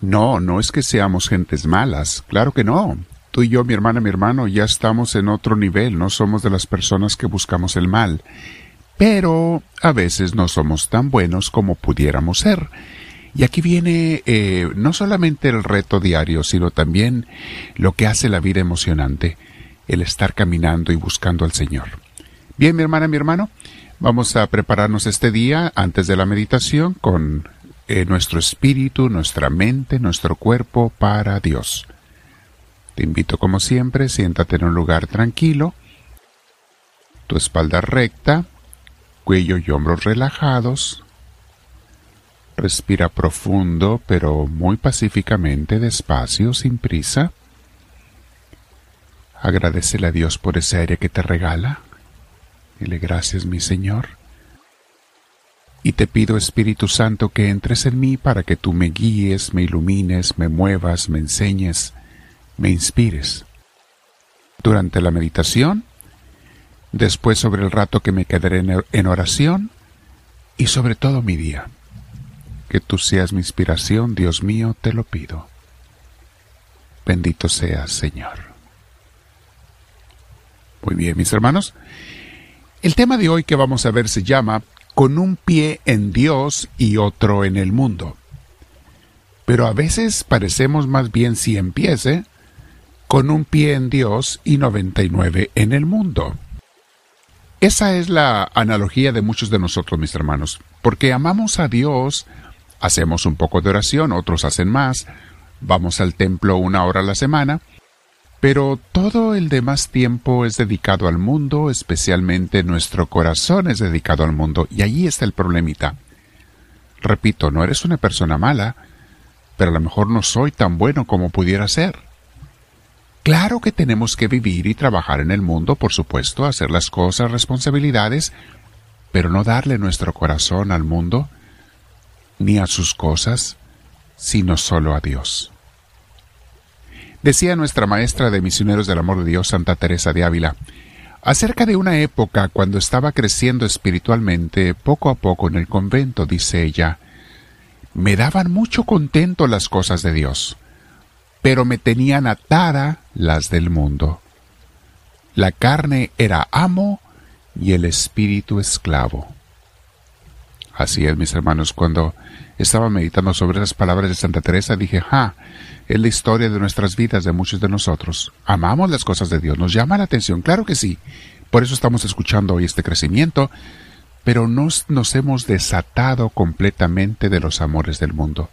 No, no es que seamos gentes malas, claro que no. Tú y yo, mi hermana, mi hermano, ya estamos en otro nivel, no somos de las personas que buscamos el mal. Pero a veces no somos tan buenos como pudiéramos ser. Y aquí viene eh, no solamente el reto diario, sino también lo que hace la vida emocionante, el estar caminando y buscando al Señor. Bien, mi hermana, mi hermano, vamos a prepararnos este día antes de la meditación con eh, nuestro espíritu, nuestra mente, nuestro cuerpo para Dios. Te invito como siempre, siéntate en un lugar tranquilo, tu espalda recta, cuello y hombros relajados. Respira profundo pero muy pacíficamente, despacio, sin prisa. Agradecele a Dios por ese aire que te regala. Dile gracias, mi Señor y te pido Espíritu Santo que entres en mí para que tú me guíes, me ilumines, me muevas, me enseñes, me inspires. Durante la meditación, después sobre el rato que me quedaré en oración y sobre todo mi día. Que tú seas mi inspiración, Dios mío, te lo pido. Bendito seas, Señor. Muy bien, mis hermanos. El tema de hoy que vamos a ver se llama con un pie en Dios y otro en el mundo. Pero a veces parecemos más bien cien pies, ¿eh? Con un pie en Dios y 99 en el mundo. Esa es la analogía de muchos de nosotros, mis hermanos, porque amamos a Dios, hacemos un poco de oración, otros hacen más, vamos al templo una hora a la semana, pero todo el demás tiempo es dedicado al mundo, especialmente nuestro corazón es dedicado al mundo, y allí está el problemita. Repito, no eres una persona mala, pero a lo mejor no soy tan bueno como pudiera ser. Claro que tenemos que vivir y trabajar en el mundo, por supuesto, hacer las cosas, responsabilidades, pero no darle nuestro corazón al mundo, ni a sus cosas, sino solo a Dios. Decía nuestra maestra de misioneros del amor de Dios, Santa Teresa de Ávila, acerca de una época cuando estaba creciendo espiritualmente poco a poco en el convento, dice ella, me daban mucho contento las cosas de Dios, pero me tenían atada las del mundo. La carne era amo y el espíritu esclavo. Así es, mis hermanos, cuando estaba meditando sobre esas palabras de Santa Teresa, dije, ja, es la historia de nuestras vidas, de muchos de nosotros. Amamos las cosas de Dios, nos llama la atención, claro que sí. Por eso estamos escuchando hoy este crecimiento, pero nos, nos hemos desatado completamente de los amores del mundo.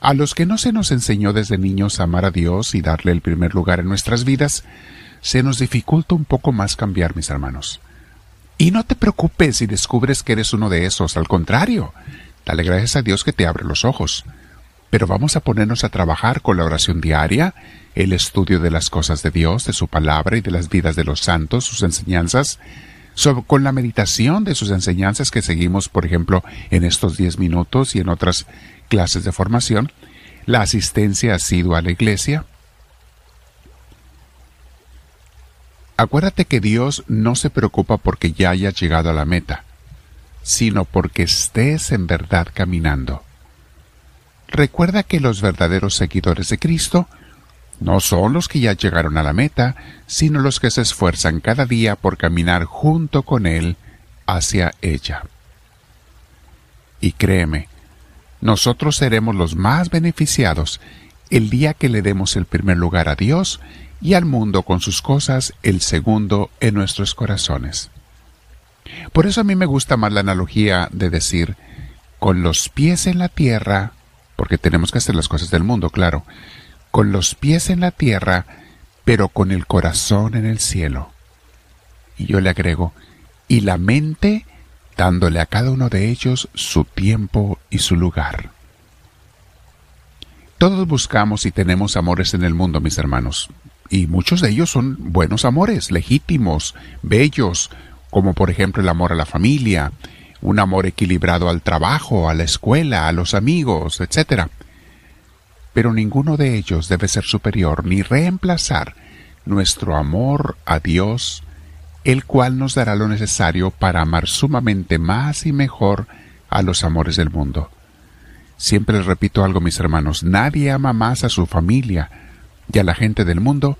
A los que no se nos enseñó desde niños amar a Dios y darle el primer lugar en nuestras vidas, se nos dificulta un poco más cambiar, mis hermanos. Y no te preocupes si descubres que eres uno de esos, al contrario, dale gracias a Dios que te abre los ojos pero vamos a ponernos a trabajar con la oración diaria, el estudio de las cosas de Dios, de su palabra y de las vidas de los santos, sus enseñanzas, con la meditación de sus enseñanzas que seguimos, por ejemplo, en estos diez minutos y en otras clases de formación, la asistencia ha sido a la iglesia. Acuérdate que Dios no se preocupa porque ya hayas llegado a la meta, sino porque estés en verdad caminando. Recuerda que los verdaderos seguidores de Cristo no son los que ya llegaron a la meta, sino los que se esfuerzan cada día por caminar junto con Él hacia ella. Y créeme, nosotros seremos los más beneficiados el día que le demos el primer lugar a Dios y al mundo con sus cosas el segundo en nuestros corazones. Por eso a mí me gusta más la analogía de decir, con los pies en la tierra, porque tenemos que hacer las cosas del mundo, claro, con los pies en la tierra, pero con el corazón en el cielo. Y yo le agrego, y la mente dándole a cada uno de ellos su tiempo y su lugar. Todos buscamos y tenemos amores en el mundo, mis hermanos, y muchos de ellos son buenos amores, legítimos, bellos, como por ejemplo el amor a la familia, un amor equilibrado al trabajo, a la escuela, a los amigos, etc. Pero ninguno de ellos debe ser superior ni reemplazar nuestro amor a Dios, el cual nos dará lo necesario para amar sumamente más y mejor a los amores del mundo. Siempre les repito algo, mis hermanos, nadie ama más a su familia y a la gente del mundo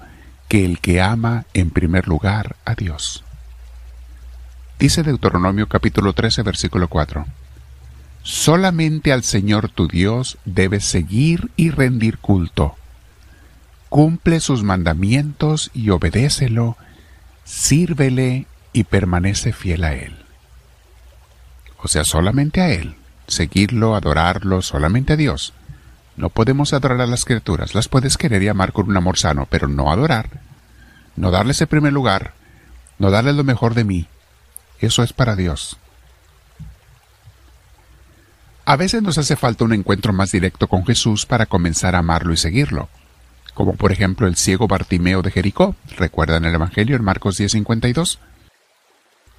que el que ama en primer lugar a Dios. Dice Deuteronomio capítulo 13 versículo 4. Solamente al Señor tu Dios debes seguir y rendir culto. Cumple sus mandamientos y obedécelo, sírvele y permanece fiel a Él. O sea, solamente a Él, seguirlo, adorarlo, solamente a Dios. No podemos adorar a las criaturas, las puedes querer y amar con un amor sano, pero no adorar, no darles el primer lugar, no darles lo mejor de mí, eso es para Dios. A veces nos hace falta un encuentro más directo con Jesús para comenzar a amarlo y seguirlo, como por ejemplo el ciego Bartimeo de Jericó, recuerdan el Evangelio en Marcos 10:52.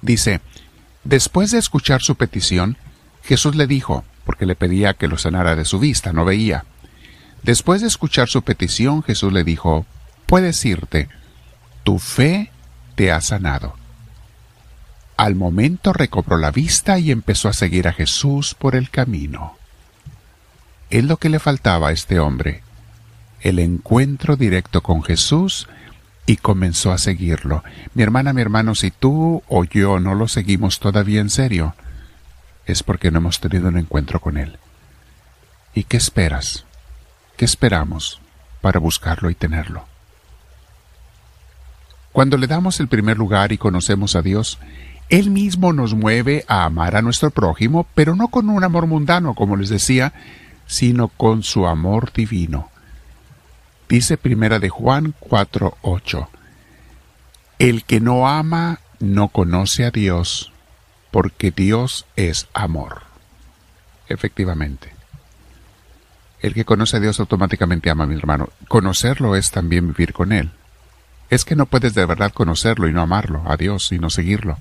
Dice, después de escuchar su petición, Jesús le dijo, porque le pedía que lo sanara de su vista, no veía. Después de escuchar su petición, Jesús le dijo, puedes irte, tu fe te ha sanado. Al momento recobró la vista y empezó a seguir a Jesús por el camino. Es lo que le faltaba a este hombre, el encuentro directo con Jesús y comenzó a seguirlo. Mi hermana, mi hermano, si tú o yo no lo seguimos todavía en serio, es porque no hemos tenido un encuentro con Él. ¿Y qué esperas? ¿Qué esperamos para buscarlo y tenerlo? Cuando le damos el primer lugar y conocemos a Dios, él mismo nos mueve a amar a nuestro prójimo, pero no con un amor mundano, como les decía, sino con su amor divino. Dice primera de Juan 4:8. El que no ama no conoce a Dios, porque Dios es amor. Efectivamente. El que conoce a Dios automáticamente ama a mi hermano. Conocerlo es también vivir con Él. Es que no puedes de verdad conocerlo y no amarlo, a Dios y no seguirlo.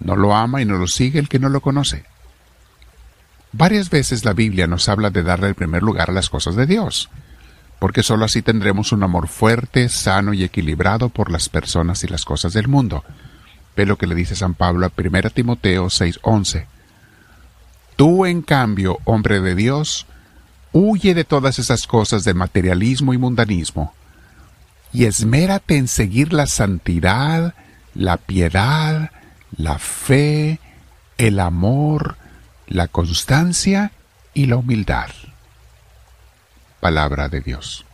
No lo ama y no lo sigue el que no lo conoce. Varias veces la Biblia nos habla de darle el primer lugar a las cosas de Dios, porque sólo así tendremos un amor fuerte, sano y equilibrado por las personas y las cosas del mundo. Ve lo que le dice San Pablo a 1 Timoteo 6:11. Tú, en cambio, hombre de Dios, huye de todas esas cosas de materialismo y mundanismo, y esmérate en seguir la santidad, la piedad, la fe, el amor, la constancia y la humildad. Palabra de Dios.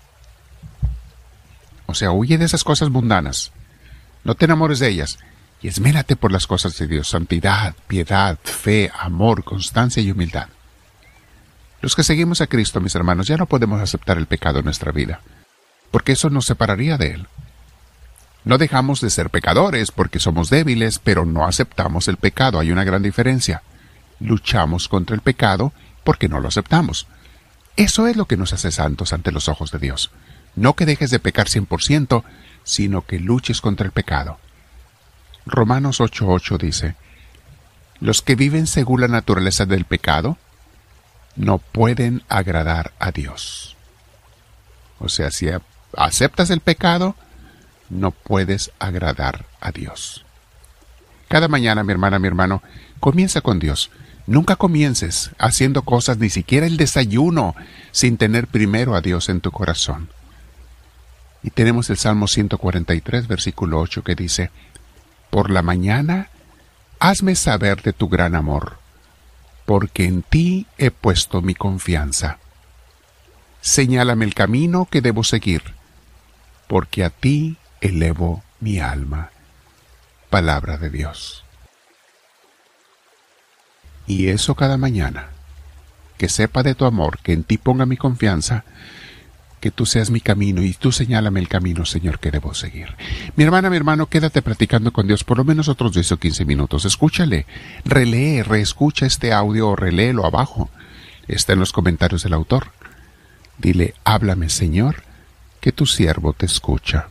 O sea, huye de esas cosas mundanas. No te enamores de ellas y esmérate por las cosas de Dios, santidad, piedad, fe, amor, constancia y humildad. Los que seguimos a Cristo, mis hermanos, ya no podemos aceptar el pecado en nuestra vida, porque eso nos separaría de Él. No dejamos de ser pecadores porque somos débiles, pero no aceptamos el pecado. Hay una gran diferencia. Luchamos contra el pecado porque no lo aceptamos. Eso es lo que nos hace santos ante los ojos de Dios. No que dejes de pecar 100%, sino que luches contra el pecado. Romanos 8:8 dice, Los que viven según la naturaleza del pecado no pueden agradar a Dios. O sea, si aceptas el pecado, no puedes agradar a Dios. Cada mañana, mi hermana, mi hermano, comienza con Dios. Nunca comiences haciendo cosas, ni siquiera el desayuno, sin tener primero a Dios en tu corazón. Y tenemos el Salmo 143, versículo 8, que dice, Por la mañana, hazme saber de tu gran amor, porque en ti he puesto mi confianza. Señálame el camino que debo seguir, porque a ti elevo mi alma. Palabra de Dios. Y eso cada mañana. Que sepa de tu amor, que en ti ponga mi confianza, que tú seas mi camino y tú señálame el camino, Señor, que debo seguir. Mi hermana, mi hermano, quédate practicando con Dios por lo menos otros 10 o 15 minutos. Escúchale, relee, reescucha este audio o reléelo abajo. Está en los comentarios del autor. Dile, háblame, Señor, que tu siervo te escucha.